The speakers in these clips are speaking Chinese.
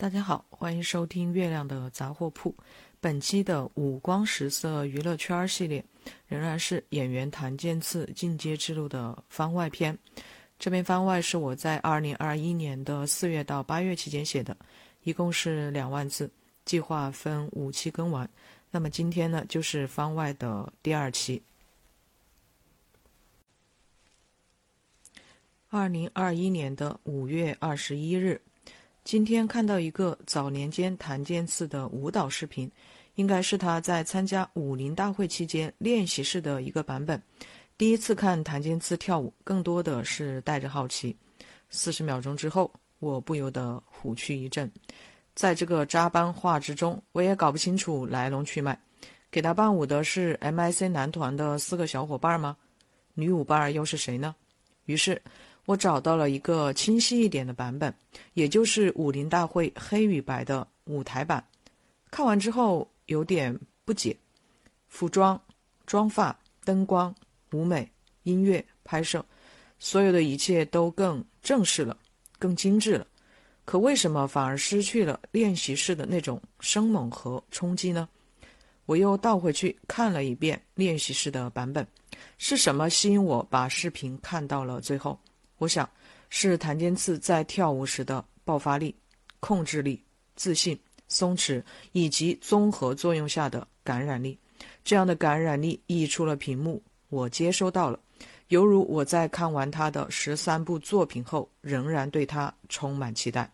大家好，欢迎收听月亮的杂货铺。本期的五光十色娱乐圈系列，仍然是演员谭健次进阶之路的番外篇。这篇番外是我在二零二一年的四月到八月期间写的，一共是两万字，计划分五期更完。那么今天呢，就是番外的第二期。二零二一年的五月二十一日。今天看到一个早年间谭健次的舞蹈视频，应该是他在参加武林大会期间练习室的一个版本。第一次看谭健次跳舞，更多的是带着好奇。四十秒钟之后，我不由得虎躯一震。在这个扎班画之中，我也搞不清楚来龙去脉。给他伴舞的是 M.I.C 男团的四个小伙伴吗？女舞伴又是谁呢？于是。我找到了一个清晰一点的版本，也就是武林大会黑与白的舞台版。看完之后有点不解：服装、妆发、灯光、舞美、音乐、拍摄，所有的一切都更正式了，更精致了。可为什么反而失去了练习室的那种生猛和冲击呢？我又倒回去看了一遍练习室的版本，是什么吸引我把视频看到了最后？我想，是谭健次在跳舞时的爆发力、控制力、自信、松弛以及综合作用下的感染力。这样的感染力溢出了屏幕，我接收到了，犹如我在看完他的十三部作品后，仍然对他充满期待。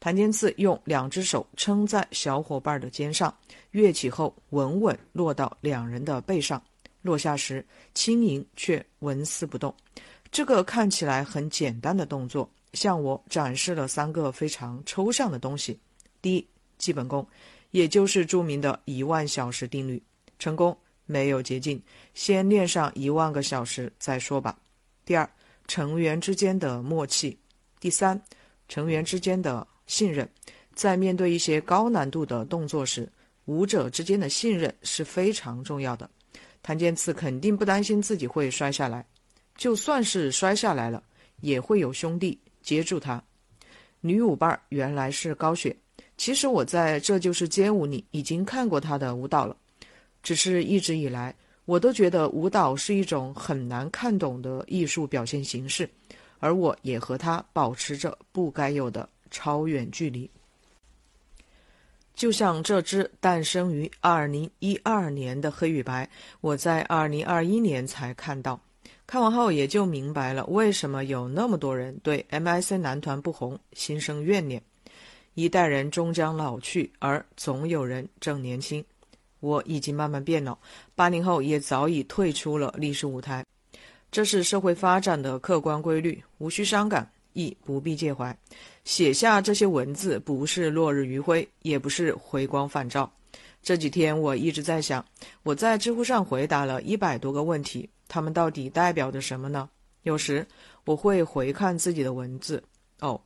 谭健次用两只手撑在小伙伴的肩上，跃起后稳稳落到两人的背上，落下时轻盈却纹丝不动。这个看起来很简单的动作，向我展示了三个非常抽象的东西：第一，基本功，也就是著名的一万小时定律，成功没有捷径，先练上一万个小时再说吧；第二，成员之间的默契；第三，成员之间的信任。在面对一些高难度的动作时，舞者之间的信任是非常重要的。谭健次肯定不担心自己会摔下来。就算是摔下来了，也会有兄弟接住他。女舞伴原来是高雪，其实我在这就是街舞里已经看过她的舞蹈了，只是一直以来我都觉得舞蹈是一种很难看懂的艺术表现形式，而我也和她保持着不该有的超远距离。就像这支诞生于二零一二年的黑与白，我在二零二一年才看到。看完后也就明白了，为什么有那么多人对 M.I.C 男团不红心生怨念。一代人终将老去，而总有人正年轻。我已经慢慢变老，八零后也早已退出了历史舞台。这是社会发展的客观规律，无需伤感，亦不必介怀。写下这些文字，不是落日余晖，也不是回光返照。这几天我一直在想，我在知乎上回答了一百多个问题。他们到底代表着什么呢？有时我会回看自己的文字，哦，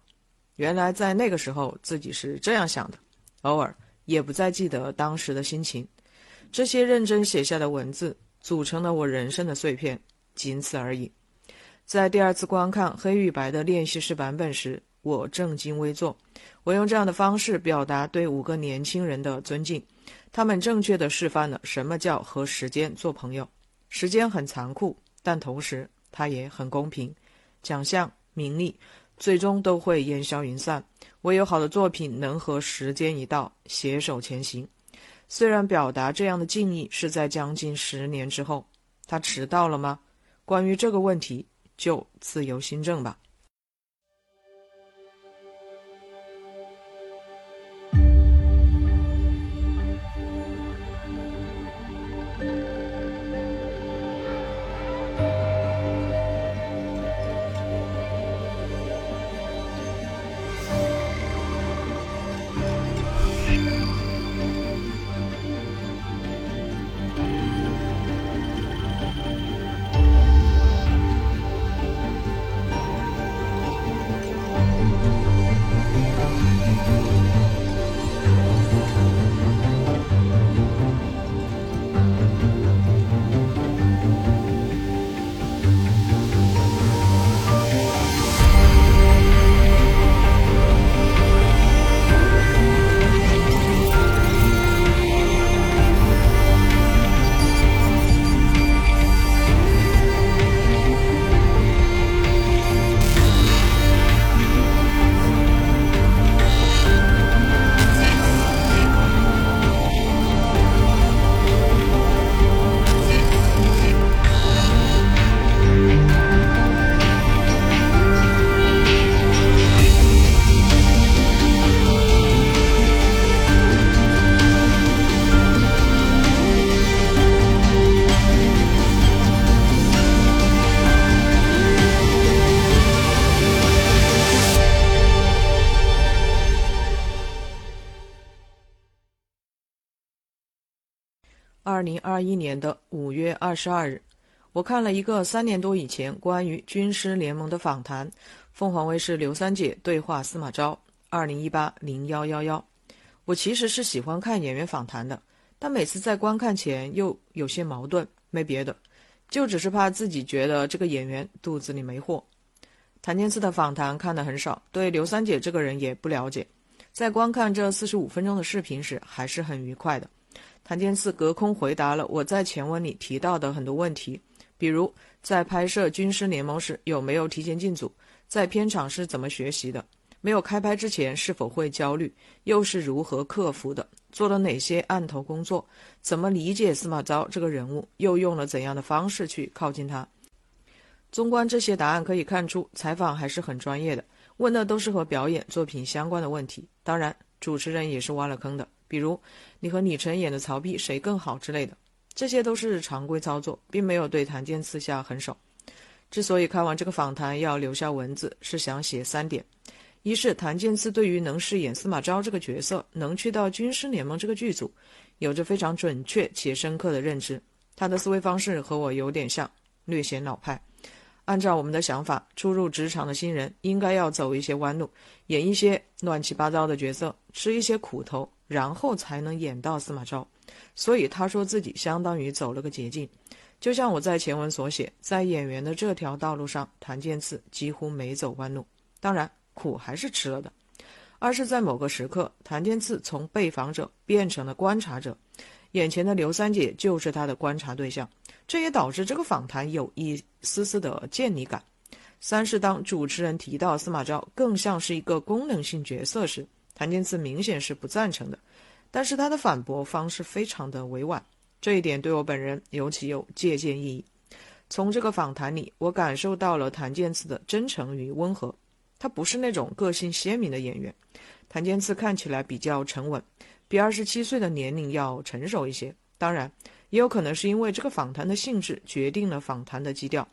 原来在那个时候自己是这样想的。偶尔也不再记得当时的心情。这些认真写下的文字组成了我人生的碎片，仅此而已。在第二次观看黑与白的练习室版本时，我正襟危坐。我用这样的方式表达对五个年轻人的尊敬，他们正确的示范了什么叫和时间做朋友。时间很残酷，但同时它也很公平。奖项、名利，最终都会烟消云散。唯有好的作品能和时间一道携手前行。虽然表达这样的敬意是在将近十年之后，他迟到了吗？关于这个问题，就自由新政吧。二零二一年的五月二十二日，我看了一个三年多以前关于军师联盟的访谈，凤凰卫视刘三姐对话司马昭，二零一八零幺幺幺。我其实是喜欢看演员访谈的，但每次在观看前又有些矛盾，没别的，就只是怕自己觉得这个演员肚子里没货。谭健次的访谈看得很少，对刘三姐这个人也不了解，在观看这四十五分钟的视频时，还是很愉快的。谭健次隔空回答了我在前文里提到的很多问题，比如在拍摄《军师联盟》时有没有提前进组，在片场是怎么学习的，没有开拍之前是否会焦虑，又是如何克服的，做了哪些案头工作，怎么理解司马昭这个人物，又用了怎样的方式去靠近他。纵观这些答案，可以看出采访还是很专业的，问的都是和表演作品相关的问题，当然主持人也是挖了坑的。比如，你和李晨演的曹丕谁更好之类的，这些都是常规操作，并没有对谭健次下狠手。之所以看完这个访谈要留下文字，是想写三点：一是谭健次对于能饰演司马昭这个角色，能去到军师联盟这个剧组，有着非常准确且深刻的认知。他的思维方式和我有点像，略显老派。按照我们的想法，初入职场的新人应该要走一些弯路，演一些乱七八糟的角色，吃一些苦头，然后才能演到司马昭。所以他说自己相当于走了个捷径。就像我在前文所写，在演员的这条道路上，谭健次几乎没走弯路，当然苦还是吃了的。二是，在某个时刻，谭健次从被访者变成了观察者，眼前的刘三姐就是他的观察对象。这也导致这个访谈有一丝丝的见离感。三是当主持人提到司马昭更像是一个功能性角色时，谭健次明显是不赞成的，但是他的反驳方式非常的委婉，这一点对我本人尤其有借鉴意义。从这个访谈里，我感受到了谭健次的真诚与温和。他不是那种个性鲜明的演员，谭健次看起来比较沉稳，比二十七岁的年龄要成熟一些。当然。也有可能是因为这个访谈的性质决定了访谈的基调，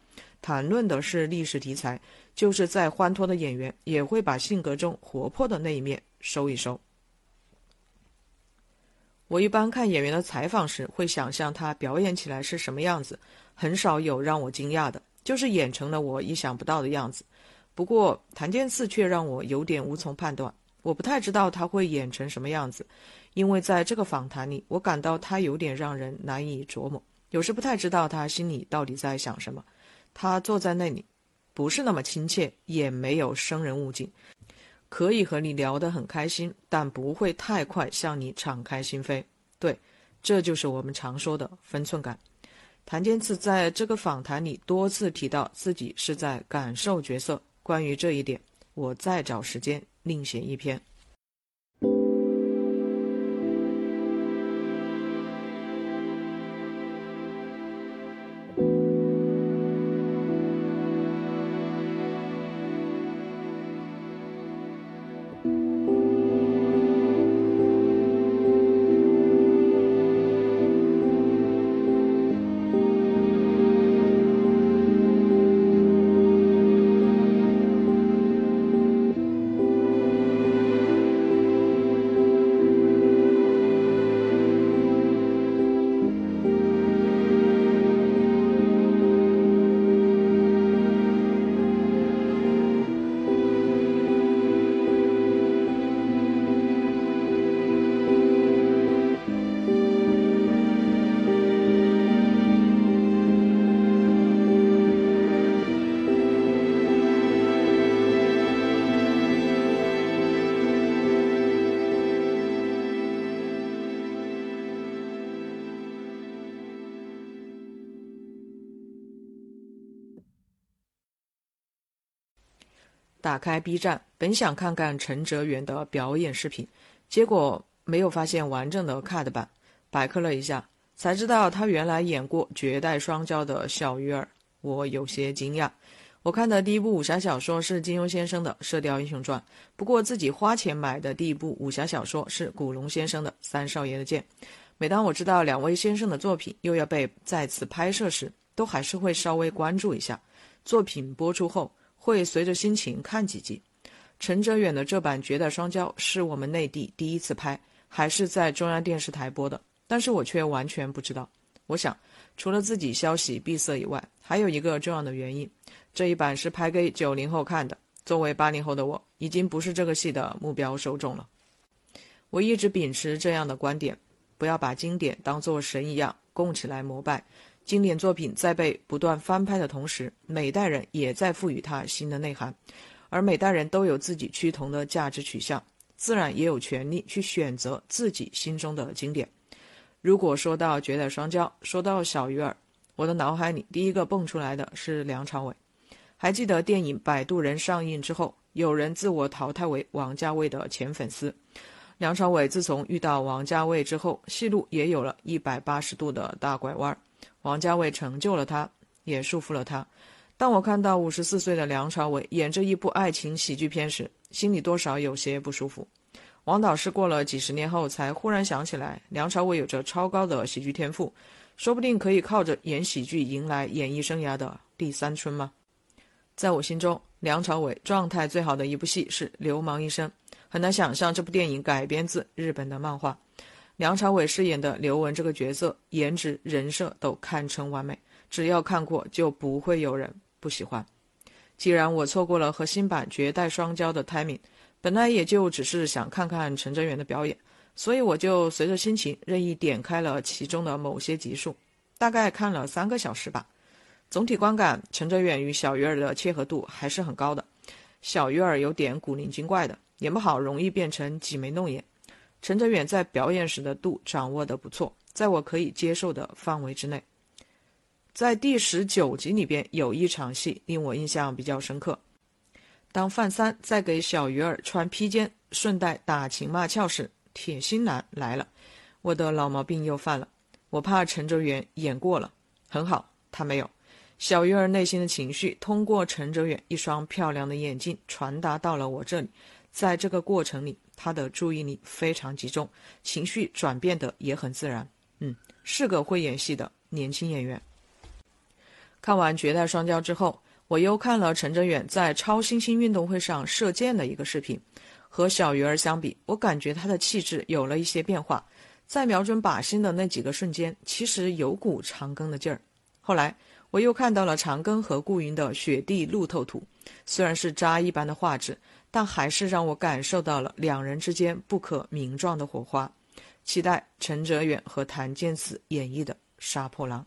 谈论的是历史题材，就是在欢脱的演员也会把性格中活泼的那一面收一收。我一般看演员的采访时，会想象他表演起来是什么样子，很少有让我惊讶的，就是演成了我意想不到的样子。不过谭健次却让我有点无从判断，我不太知道他会演成什么样子。因为在这个访谈里，我感到他有点让人难以琢磨，有时不太知道他心里到底在想什么。他坐在那里，不是那么亲切，也没有生人勿近，可以和你聊得很开心，但不会太快向你敞开心扉。对，这就是我们常说的分寸感。谭健次在这个访谈里多次提到自己是在感受角色，关于这一点，我再找时间另写一篇。打开 B 站，本想看看陈哲远的表演视频，结果没有发现完整的 cut 版。百科了一下，才知道他原来演过《绝代双骄》的小鱼儿，我有些惊讶。我看的第一部武侠小说是金庸先生的《射雕英雄传》，不过自己花钱买的第一部武侠小说是古龙先生的《三少爷的剑》。每当我知道两位先生的作品又要被再次拍摄时，都还是会稍微关注一下。作品播出后。会随着心情看几集。陈哲远的这版《绝代双骄》是我们内地第一次拍，还是在中央电视台播的。但是我却完全不知道。我想，除了自己消息闭塞以外，还有一个重要的原因：这一版是拍给九零后看的。作为八零后的我，已经不是这个戏的目标受众了。我一直秉持这样的观点：不要把经典当作神一样供起来膜拜。经典作品在被不断翻拍的同时，每代人也在赋予它新的内涵，而每代人都有自己趋同的价值取向，自然也有权利去选择自己心中的经典。如果说到《绝代双骄》，说到小鱼儿，我的脑海里第一个蹦出来的是梁朝伟。还记得电影《摆渡人》上映之后，有人自我淘汰为王家卫的前粉丝。梁朝伟自从遇到王家卫之后，戏路也有了一百八十度的大拐弯。王家卫成就了他，也束缚了他。当我看到五十四岁的梁朝伟演这一部爱情喜剧片时，心里多少有些不舒服。王导是过了几十年后才忽然想起来，梁朝伟有着超高的喜剧天赋，说不定可以靠着演喜剧迎来演艺生涯的第三春吗？在我心中，梁朝伟状态最好的一部戏是《流氓医生》，很难想象这部电影改编自日本的漫画。梁朝伟饰演的刘文这个角色，颜值、人设都堪称完美，只要看过就不会有人不喜欢。既然我错过了和新版《绝代双骄》的 timing，本来也就只是想看看陈哲远的表演，所以我就随着心情任意点开了其中的某些集数，大概看了三个小时吧。总体观感，陈哲远与小鱼儿的契合度还是很高的。小鱼儿有点古灵精怪的，演不好容易变成挤眉弄眼。陈哲远在表演时的度掌握的不错，在我可以接受的范围之内。在第十九集里边有一场戏令我印象比较深刻，当范三在给小鱼儿穿披肩，顺带打情骂俏时，铁心男来了，我的老毛病又犯了，我怕陈哲远演过了，很好，他没有。小鱼儿内心的情绪通过陈哲远一双漂亮的眼睛传达到了我这里，在这个过程里，他的注意力非常集中，情绪转变的也很自然。嗯，是个会演戏的年轻演员。看完《绝代双骄》之后，我又看了陈哲远在超新星运动会上射箭的一个视频。和小鱼儿相比，我感觉他的气质有了一些变化，在瞄准靶心的那几个瞬间，其实有股长庚的劲儿。后来。我又看到了长庚和顾云的雪地路透图，虽然是渣一般的画质，但还是让我感受到了两人之间不可名状的火花。期待陈哲远和谭健次演绎的《杀破狼》。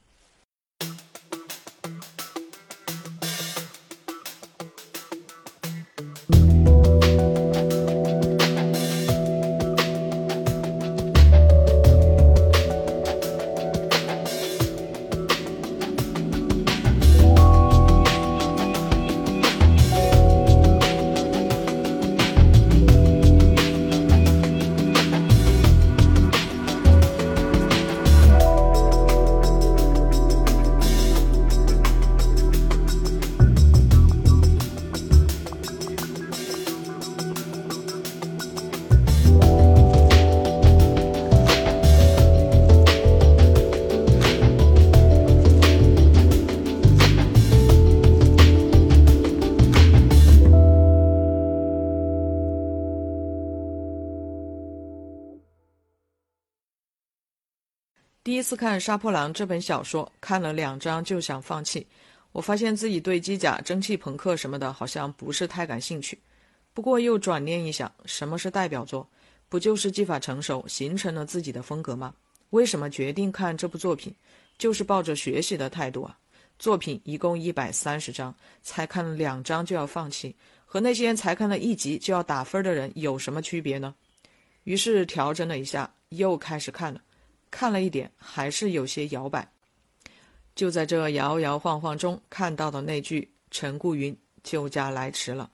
次看《杀破狼》这本小说，看了两章就想放弃。我发现自己对机甲、蒸汽朋克什么的，好像不是太感兴趣。不过又转念一想，什么是代表作？不就是技法成熟，形成了自己的风格吗？为什么决定看这部作品？就是抱着学习的态度啊！作品一共一百三十章，才看了两章就要放弃，和那些才看了一集就要打分的人有什么区别呢？于是调整了一下，又开始看了。看了一点，还是有些摇摆。就在这摇摇晃晃中，看到的那句“陈顾云救驾来迟了”，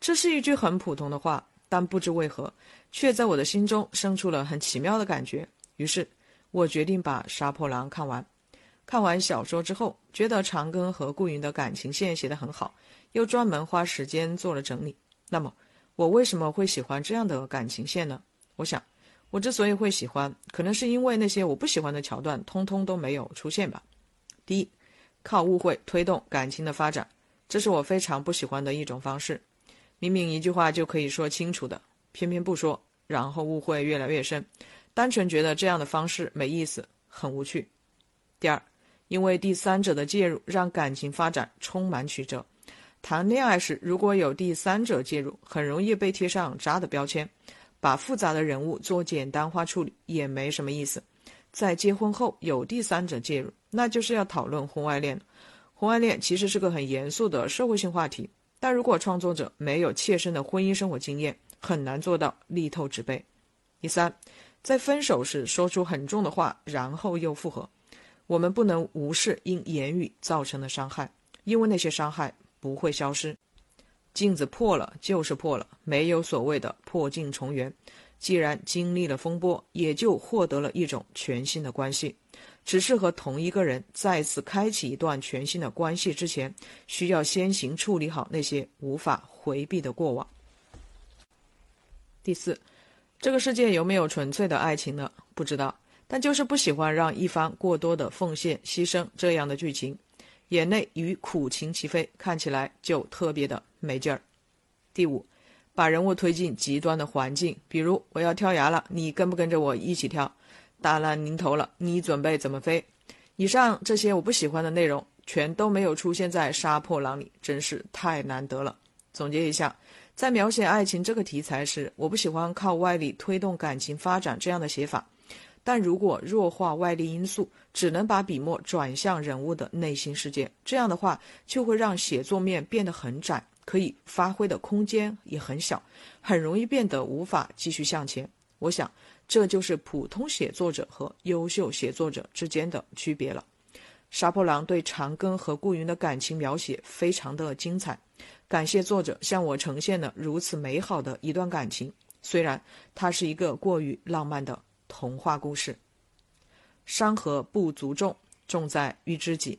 这是一句很普通的话，但不知为何，却在我的心中生出了很奇妙的感觉。于是，我决定把《杀破狼》看完。看完小说之后，觉得长庚和顾云的感情线写得很好，又专门花时间做了整理。那么，我为什么会喜欢这样的感情线呢？我想。我之所以会喜欢，可能是因为那些我不喜欢的桥段，通通都没有出现吧。第一，靠误会推动感情的发展，这是我非常不喜欢的一种方式。明明一句话就可以说清楚的，偏偏不说，然后误会越来越深。单纯觉得这样的方式没意思，很无趣。第二，因为第三者的介入，让感情发展充满曲折。谈恋爱时，如果有第三者介入，很容易被贴上渣的标签。把复杂的人物做简单化处理也没什么意思。在结婚后有第三者介入，那就是要讨论婚外恋。婚外恋其实是个很严肃的社会性话题，但如果创作者没有切身的婚姻生活经验，很难做到力透纸背。第三，在分手时说出很重的话，然后又复合，我们不能无视因言语造成的伤害，因为那些伤害不会消失。镜子破了就是破了，没有所谓的破镜重圆。既然经历了风波，也就获得了一种全新的关系。只是和同一个人再次开启一段全新的关系之前，需要先行处理好那些无法回避的过往。第四，这个世界有没有纯粹的爱情呢？不知道，但就是不喜欢让一方过多的奉献牺牲这样的剧情。眼泪与苦情齐飞，看起来就特别的没劲儿。第五，把人物推进极端的环境，比如我要跳崖了，你跟不跟着我一起跳？大难临头了，你准备怎么飞？以上这些我不喜欢的内容，全都没有出现在《杀破狼》里，真是太难得了。总结一下，在描写爱情这个题材时，我不喜欢靠外力推动感情发展这样的写法。但如果弱化外力因素，只能把笔墨转向人物的内心世界，这样的话就会让写作面变得很窄，可以发挥的空间也很小，很容易变得无法继续向前。我想，这就是普通写作者和优秀写作者之间的区别了。杀破狼对长庚和顾云的感情描写非常的精彩，感谢作者向我呈现了如此美好的一段感情，虽然它是一个过于浪漫的。童话故事，山河不足重，重在遇知己。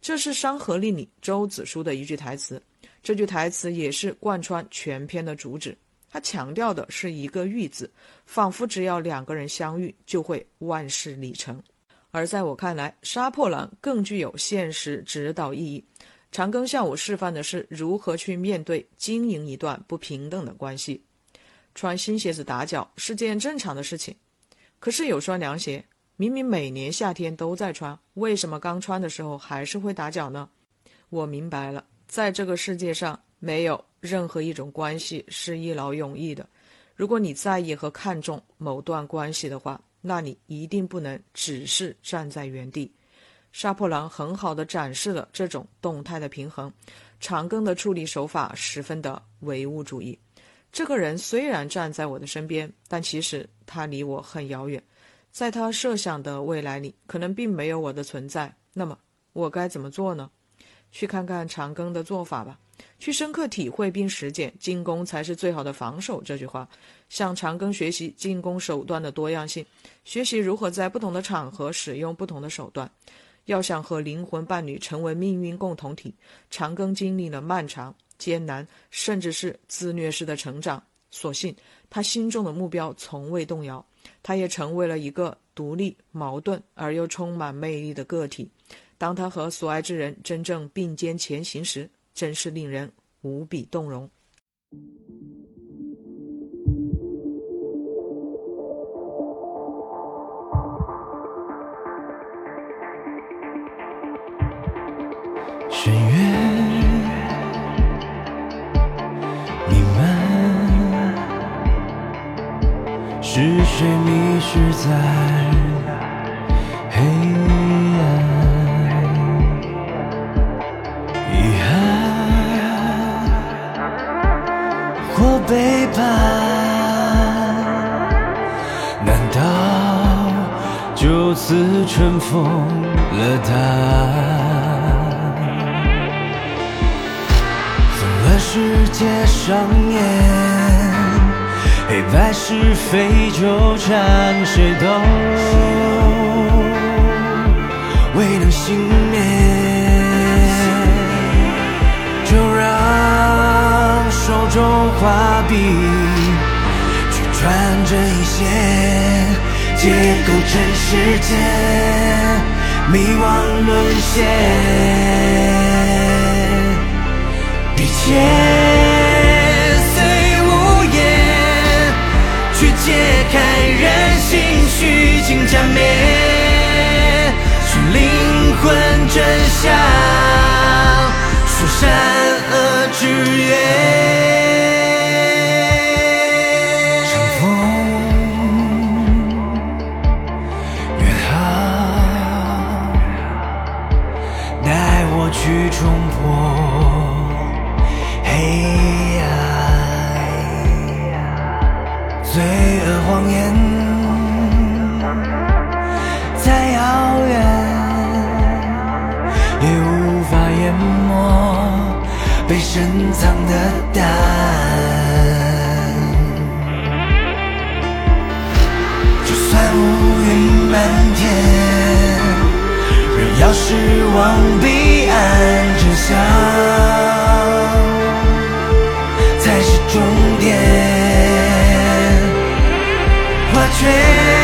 这是《山河令》里周子舒的一句台词。这句台词也是贯穿全篇的主旨。他强调的是一个“遇”字，仿佛只要两个人相遇，就会万事理成。而在我看来，《杀破狼》更具有现实指导意义。长庚向我示范的是如何去面对、经营一段不平等的关系。穿新鞋子打脚是件正常的事情。可是有双凉鞋，明明每年夏天都在穿，为什么刚穿的时候还是会打脚呢？我明白了，在这个世界上，没有任何一种关系是一劳永逸的。如果你在意和看重某段关系的话，那你一定不能只是站在原地。杀破狼很好的展示了这种动态的平衡。长庚的处理手法十分的唯物主义。这个人虽然站在我的身边，但其实他离我很遥远，在他设想的未来里，可能并没有我的存在。那么我该怎么做呢？去看看长庚的做法吧，去深刻体会并实践“进攻才是最好的防守”这句话，向长庚学习进攻手段的多样性，学习如何在不同的场合使用不同的手段。要想和灵魂伴侣成为命运共同体，长庚经历了漫长。艰难，甚至是自虐式的成长。所幸，他心中的目标从未动摇。他也成为了一个独立、矛盾而又充满魅力的个体。当他和所爱之人真正并肩前行时，真是令人无比动容。深渊。是谁迷失在背叛？难道就此尘封了答案？分了世界上演。黑白是非纠缠，谁都未能幸免。就让手中画笔去穿针引线，解构尘世间，迷惘沦陷，一切。去解开人性，虚情假面，寻灵魂真相，说善恶之约。最深藏的答案，就算乌云满天，仍要失望，彼岸真相才是终点，花却。